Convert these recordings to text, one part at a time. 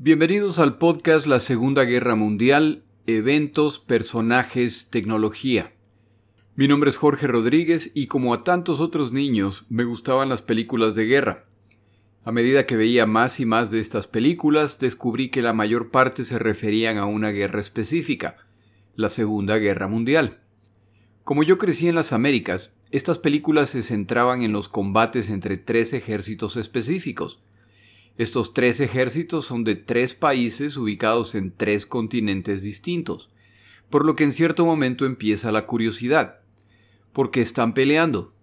Bienvenidos al podcast La Segunda Guerra Mundial, eventos, personajes, tecnología. Mi nombre es Jorge Rodríguez y como a tantos otros niños me gustaban las películas de guerra. A medida que veía más y más de estas películas, descubrí que la mayor parte se referían a una guerra específica, la Segunda Guerra Mundial. Como yo crecí en las Américas, estas películas se centraban en los combates entre tres ejércitos específicos, estos tres ejércitos son de tres países ubicados en tres continentes distintos, por lo que en cierto momento empieza la curiosidad. ¿Por qué están peleando?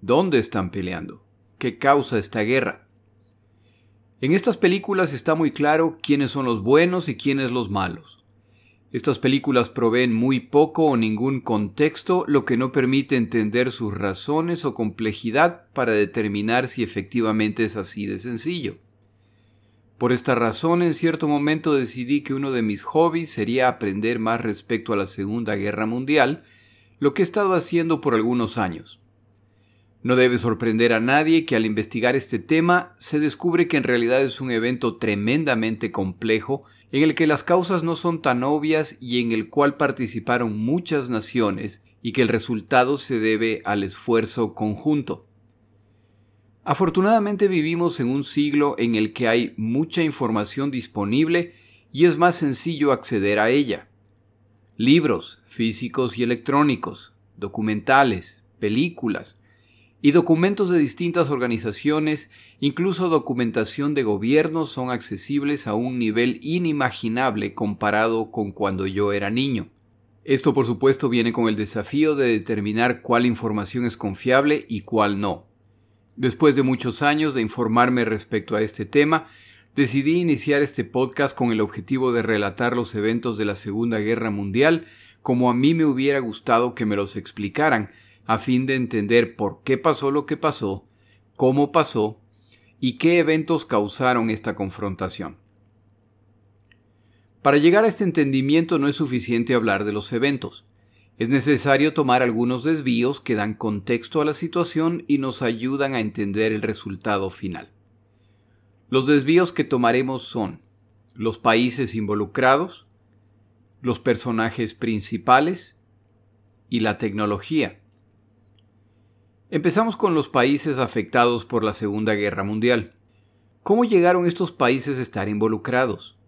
¿Dónde están peleando? ¿Qué causa esta guerra? En estas películas está muy claro quiénes son los buenos y quiénes los malos. Estas películas proveen muy poco o ningún contexto, lo que no permite entender sus razones o complejidad para determinar si efectivamente es así de sencillo. Por esta razón, en cierto momento decidí que uno de mis hobbies sería aprender más respecto a la Segunda Guerra Mundial, lo que he estado haciendo por algunos años. No debe sorprender a nadie que al investigar este tema se descubre que en realidad es un evento tremendamente complejo en el que las causas no son tan obvias y en el cual participaron muchas naciones y que el resultado se debe al esfuerzo conjunto. Afortunadamente vivimos en un siglo en el que hay mucha información disponible y es más sencillo acceder a ella. Libros físicos y electrónicos, documentales, películas y documentos de distintas organizaciones, incluso documentación de gobierno son accesibles a un nivel inimaginable comparado con cuando yo era niño. Esto por supuesto viene con el desafío de determinar cuál información es confiable y cuál no. Después de muchos años de informarme respecto a este tema, decidí iniciar este podcast con el objetivo de relatar los eventos de la Segunda Guerra Mundial como a mí me hubiera gustado que me los explicaran, a fin de entender por qué pasó lo que pasó, cómo pasó y qué eventos causaron esta confrontación. Para llegar a este entendimiento no es suficiente hablar de los eventos. Es necesario tomar algunos desvíos que dan contexto a la situación y nos ayudan a entender el resultado final. Los desvíos que tomaremos son los países involucrados, los personajes principales y la tecnología. Empezamos con los países afectados por la Segunda Guerra Mundial. ¿Cómo llegaron estos países a estar involucrados?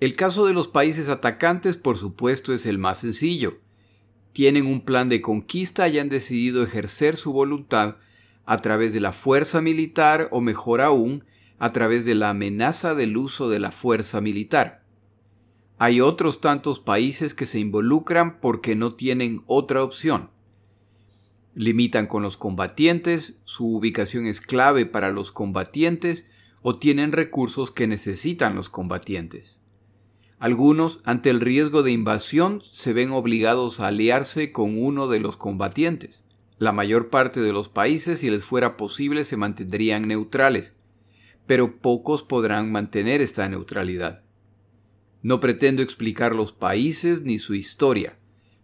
El caso de los países atacantes, por supuesto, es el más sencillo. Tienen un plan de conquista y han decidido ejercer su voluntad a través de la fuerza militar o mejor aún, a través de la amenaza del uso de la fuerza militar. Hay otros tantos países que se involucran porque no tienen otra opción. Limitan con los combatientes, su ubicación es clave para los combatientes o tienen recursos que necesitan los combatientes. Algunos, ante el riesgo de invasión, se ven obligados a aliarse con uno de los combatientes. La mayor parte de los países, si les fuera posible, se mantendrían neutrales, pero pocos podrán mantener esta neutralidad. No pretendo explicar los países ni su historia.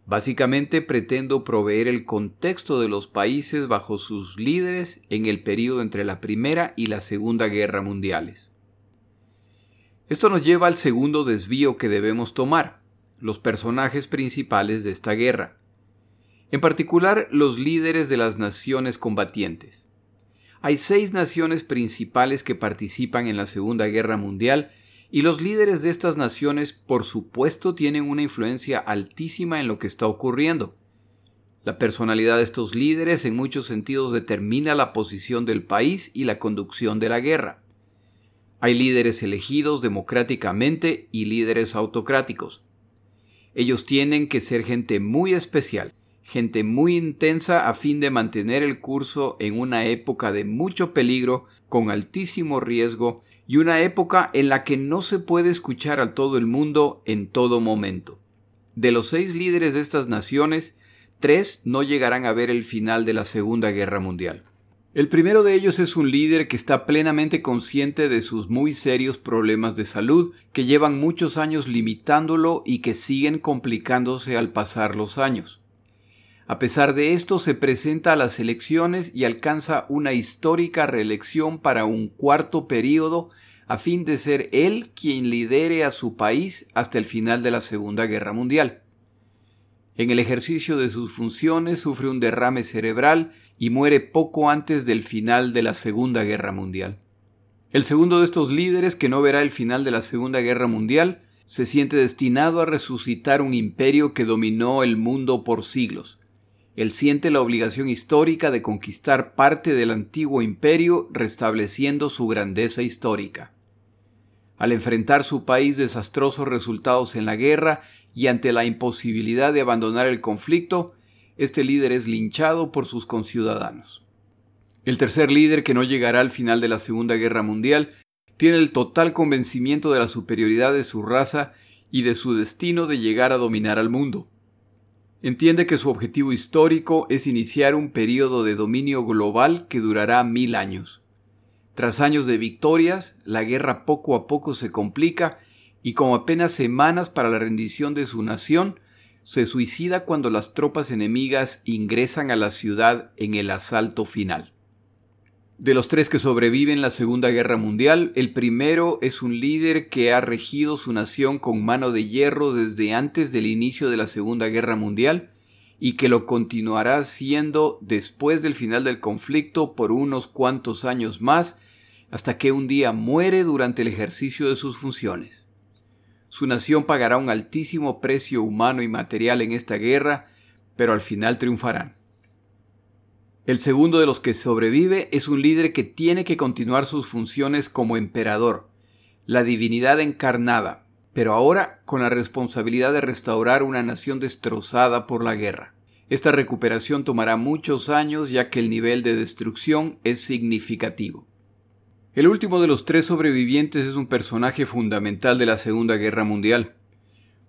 Básicamente pretendo proveer el contexto de los países bajo sus líderes en el periodo entre la Primera y la Segunda Guerra Mundiales. Esto nos lleva al segundo desvío que debemos tomar, los personajes principales de esta guerra, en particular los líderes de las naciones combatientes. Hay seis naciones principales que participan en la Segunda Guerra Mundial y los líderes de estas naciones por supuesto tienen una influencia altísima en lo que está ocurriendo. La personalidad de estos líderes en muchos sentidos determina la posición del país y la conducción de la guerra. Hay líderes elegidos democráticamente y líderes autocráticos. Ellos tienen que ser gente muy especial, gente muy intensa a fin de mantener el curso en una época de mucho peligro, con altísimo riesgo, y una época en la que no se puede escuchar a todo el mundo en todo momento. De los seis líderes de estas naciones, tres no llegarán a ver el final de la Segunda Guerra Mundial. El primero de ellos es un líder que está plenamente consciente de sus muy serios problemas de salud, que llevan muchos años limitándolo y que siguen complicándose al pasar los años. A pesar de esto, se presenta a las elecciones y alcanza una histórica reelección para un cuarto periodo a fin de ser él quien lidere a su país hasta el final de la Segunda Guerra Mundial. En el ejercicio de sus funciones sufre un derrame cerebral y muere poco antes del final de la Segunda Guerra Mundial. El segundo de estos líderes, que no verá el final de la Segunda Guerra Mundial, se siente destinado a resucitar un imperio que dominó el mundo por siglos. Él siente la obligación histórica de conquistar parte del antiguo imperio restableciendo su grandeza histórica. Al enfrentar su país desastrosos resultados en la guerra y ante la imposibilidad de abandonar el conflicto, este líder es linchado por sus conciudadanos. El tercer líder, que no llegará al final de la Segunda Guerra Mundial, tiene el total convencimiento de la superioridad de su raza y de su destino de llegar a dominar al mundo. Entiende que su objetivo histórico es iniciar un periodo de dominio global que durará mil años. Tras años de victorias, la guerra poco a poco se complica y como apenas semanas para la rendición de su nación, se suicida cuando las tropas enemigas ingresan a la ciudad en el asalto final. De los tres que sobreviven la Segunda Guerra Mundial, el primero es un líder que ha regido su nación con mano de hierro desde antes del inicio de la Segunda Guerra Mundial y que lo continuará siendo después del final del conflicto por unos cuantos años más, hasta que un día muere durante el ejercicio de sus funciones. Su nación pagará un altísimo precio humano y material en esta guerra, pero al final triunfarán. El segundo de los que sobrevive es un líder que tiene que continuar sus funciones como emperador, la divinidad encarnada, pero ahora con la responsabilidad de restaurar una nación destrozada por la guerra. Esta recuperación tomará muchos años ya que el nivel de destrucción es significativo. El último de los tres sobrevivientes es un personaje fundamental de la Segunda Guerra Mundial.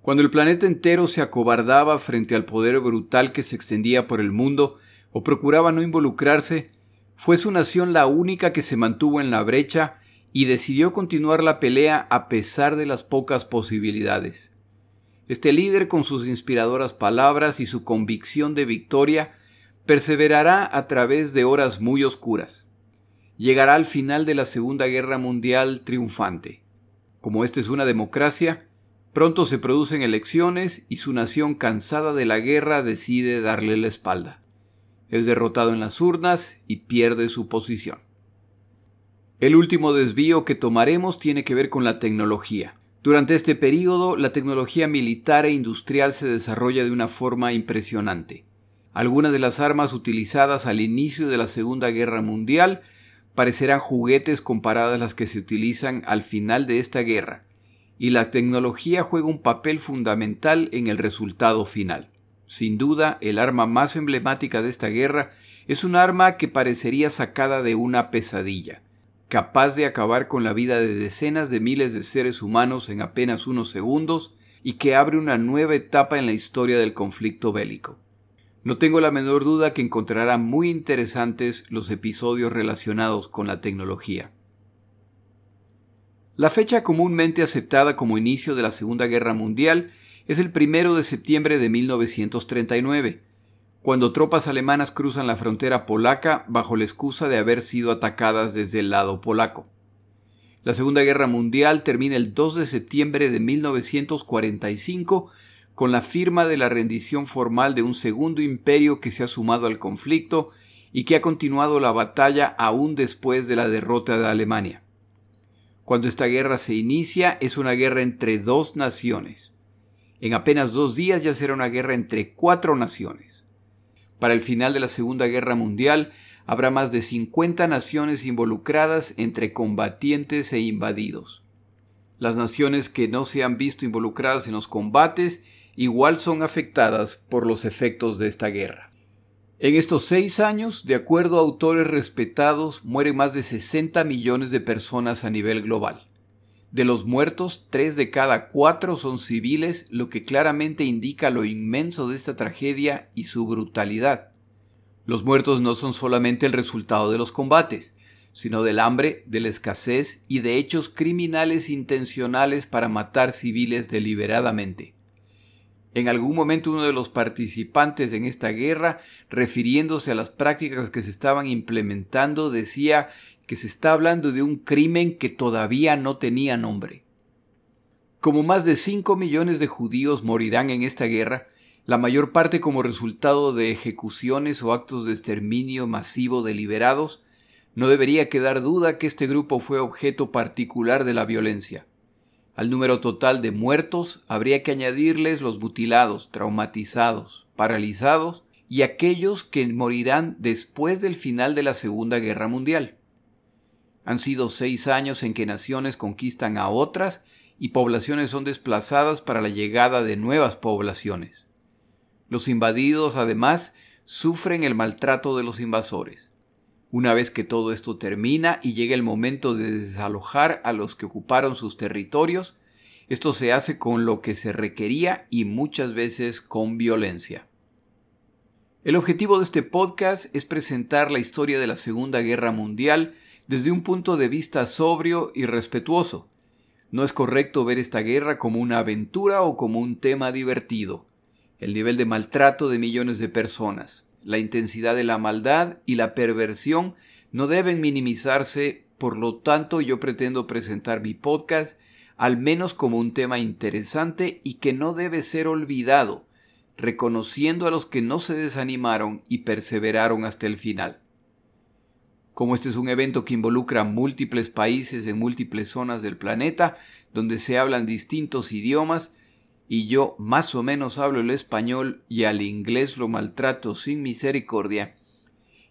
Cuando el planeta entero se acobardaba frente al poder brutal que se extendía por el mundo, o procuraba no involucrarse, fue su nación la única que se mantuvo en la brecha y decidió continuar la pelea a pesar de las pocas posibilidades. Este líder, con sus inspiradoras palabras y su convicción de victoria, perseverará a través de horas muy oscuras. Llegará al final de la Segunda Guerra Mundial triunfante. Como esta es una democracia, pronto se producen elecciones y su nación cansada de la guerra decide darle la espalda es derrotado en las urnas y pierde su posición. El último desvío que tomaremos tiene que ver con la tecnología. Durante este periodo, la tecnología militar e industrial se desarrolla de una forma impresionante. Algunas de las armas utilizadas al inicio de la Segunda Guerra Mundial parecerán juguetes comparadas a las que se utilizan al final de esta guerra, y la tecnología juega un papel fundamental en el resultado final. Sin duda, el arma más emblemática de esta guerra es un arma que parecería sacada de una pesadilla, capaz de acabar con la vida de decenas de miles de seres humanos en apenas unos segundos y que abre una nueva etapa en la historia del conflicto bélico. No tengo la menor duda que encontrará muy interesantes los episodios relacionados con la tecnología. La fecha comúnmente aceptada como inicio de la Segunda Guerra Mundial es el primero de septiembre de 1939, cuando tropas alemanas cruzan la frontera polaca bajo la excusa de haber sido atacadas desde el lado polaco. La Segunda Guerra Mundial termina el 2 de septiembre de 1945 con la firma de la rendición formal de un segundo imperio que se ha sumado al conflicto y que ha continuado la batalla aún después de la derrota de Alemania. Cuando esta guerra se inicia es una guerra entre dos naciones, en apenas dos días ya será una guerra entre cuatro naciones. Para el final de la Segunda Guerra Mundial habrá más de 50 naciones involucradas entre combatientes e invadidos. Las naciones que no se han visto involucradas en los combates igual son afectadas por los efectos de esta guerra. En estos seis años, de acuerdo a autores respetados, mueren más de 60 millones de personas a nivel global. De los muertos, tres de cada cuatro son civiles, lo que claramente indica lo inmenso de esta tragedia y su brutalidad. Los muertos no son solamente el resultado de los combates, sino del hambre, de la escasez y de hechos criminales intencionales para matar civiles deliberadamente. En algún momento uno de los participantes en esta guerra, refiriéndose a las prácticas que se estaban implementando, decía que se está hablando de un crimen que todavía no tenía nombre. Como más de 5 millones de judíos morirán en esta guerra, la mayor parte como resultado de ejecuciones o actos de exterminio masivo deliberados, no debería quedar duda que este grupo fue objeto particular de la violencia. Al número total de muertos habría que añadirles los mutilados, traumatizados, paralizados y aquellos que morirán después del final de la Segunda Guerra Mundial. Han sido seis años en que naciones conquistan a otras y poblaciones son desplazadas para la llegada de nuevas poblaciones. Los invadidos, además, sufren el maltrato de los invasores. Una vez que todo esto termina y llega el momento de desalojar a los que ocuparon sus territorios, esto se hace con lo que se requería y muchas veces con violencia. El objetivo de este podcast es presentar la historia de la Segunda Guerra Mundial desde un punto de vista sobrio y respetuoso. No es correcto ver esta guerra como una aventura o como un tema divertido. El nivel de maltrato de millones de personas, la intensidad de la maldad y la perversión no deben minimizarse, por lo tanto yo pretendo presentar mi podcast al menos como un tema interesante y que no debe ser olvidado, reconociendo a los que no se desanimaron y perseveraron hasta el final. Como este es un evento que involucra múltiples países en múltiples zonas del planeta, donde se hablan distintos idiomas, y yo más o menos hablo el español y al inglés lo maltrato sin misericordia,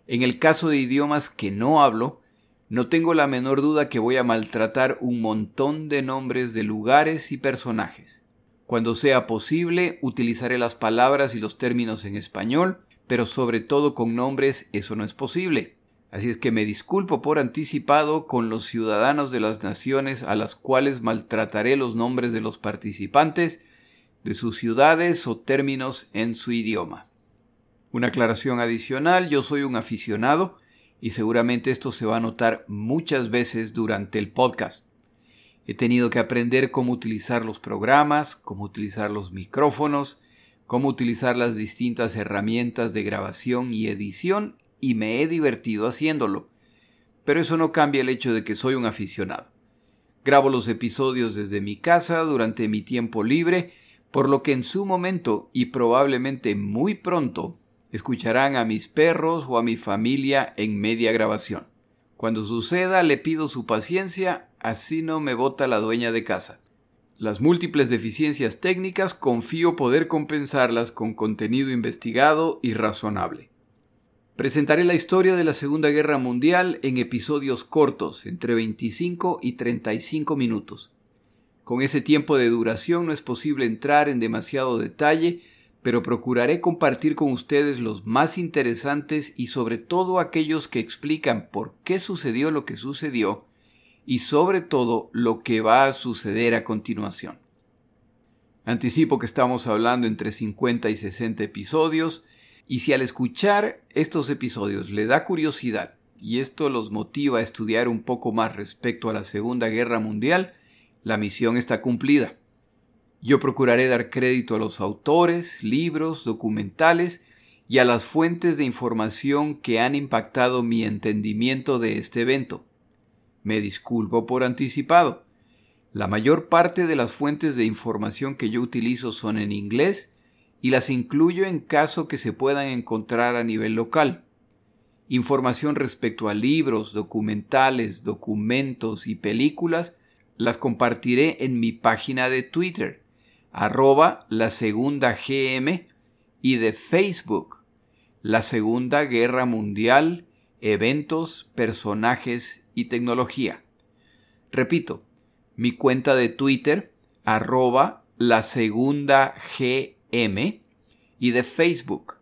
en el caso de idiomas que no hablo, no tengo la menor duda que voy a maltratar un montón de nombres de lugares y personajes. Cuando sea posible, utilizaré las palabras y los términos en español, pero sobre todo con nombres eso no es posible. Así es que me disculpo por anticipado con los ciudadanos de las naciones a las cuales maltrataré los nombres de los participantes de sus ciudades o términos en su idioma. Una aclaración adicional, yo soy un aficionado y seguramente esto se va a notar muchas veces durante el podcast. He tenido que aprender cómo utilizar los programas, cómo utilizar los micrófonos, cómo utilizar las distintas herramientas de grabación y edición y me he divertido haciéndolo. Pero eso no cambia el hecho de que soy un aficionado. Grabo los episodios desde mi casa durante mi tiempo libre por lo que en su momento y probablemente muy pronto escucharán a mis perros o a mi familia en media grabación. Cuando suceda le pido su paciencia, así no me bota la dueña de casa. Las múltiples deficiencias técnicas confío poder compensarlas con contenido investigado y razonable. Presentaré la historia de la Segunda Guerra Mundial en episodios cortos, entre 25 y 35 minutos. Con ese tiempo de duración no es posible entrar en demasiado detalle, pero procuraré compartir con ustedes los más interesantes y sobre todo aquellos que explican por qué sucedió lo que sucedió y sobre todo lo que va a suceder a continuación. Anticipo que estamos hablando entre 50 y 60 episodios y si al escuchar estos episodios le da curiosidad y esto los motiva a estudiar un poco más respecto a la Segunda Guerra Mundial, la misión está cumplida. Yo procuraré dar crédito a los autores, libros, documentales y a las fuentes de información que han impactado mi entendimiento de este evento. Me disculpo por anticipado. La mayor parte de las fuentes de información que yo utilizo son en inglés y las incluyo en caso que se puedan encontrar a nivel local. Información respecto a libros, documentales, documentos y películas las compartiré en mi página de Twitter, arroba la segunda GM, y de Facebook, la Segunda Guerra Mundial, eventos, personajes y tecnología. Repito, mi cuenta de Twitter, arroba la segunda GM, y de Facebook,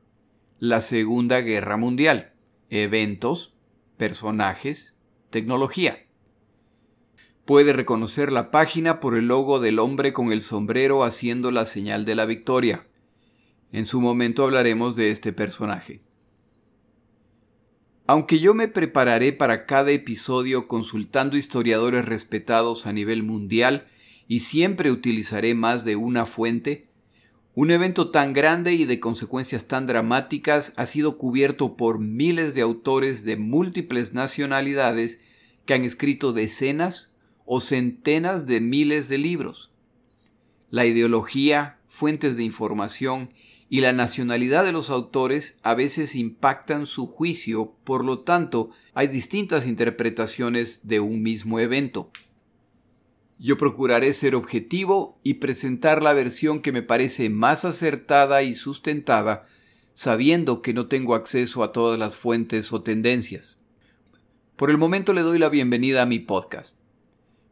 la Segunda Guerra Mundial, eventos, personajes, tecnología. Puede reconocer la página por el logo del hombre con el sombrero haciendo la señal de la victoria. En su momento hablaremos de este personaje. Aunque yo me prepararé para cada episodio consultando historiadores respetados a nivel mundial y siempre utilizaré más de una fuente, un evento tan grande y de consecuencias tan dramáticas ha sido cubierto por miles de autores de múltiples nacionalidades que han escrito decenas o centenas de miles de libros. La ideología, fuentes de información y la nacionalidad de los autores a veces impactan su juicio, por lo tanto hay distintas interpretaciones de un mismo evento. Yo procuraré ser objetivo y presentar la versión que me parece más acertada y sustentada, sabiendo que no tengo acceso a todas las fuentes o tendencias. Por el momento le doy la bienvenida a mi podcast.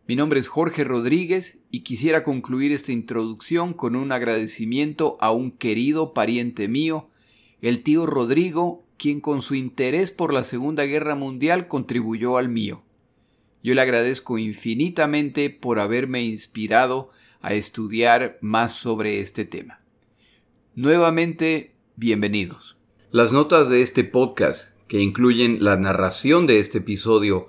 Mi nombre es Jorge Rodríguez y quisiera concluir esta introducción con un agradecimiento a un querido pariente mío, el tío Rodrigo, quien con su interés por la Segunda Guerra Mundial contribuyó al mío. Yo le agradezco infinitamente por haberme inspirado a estudiar más sobre este tema. Nuevamente, bienvenidos. Las notas de este podcast, que incluyen la narración de este episodio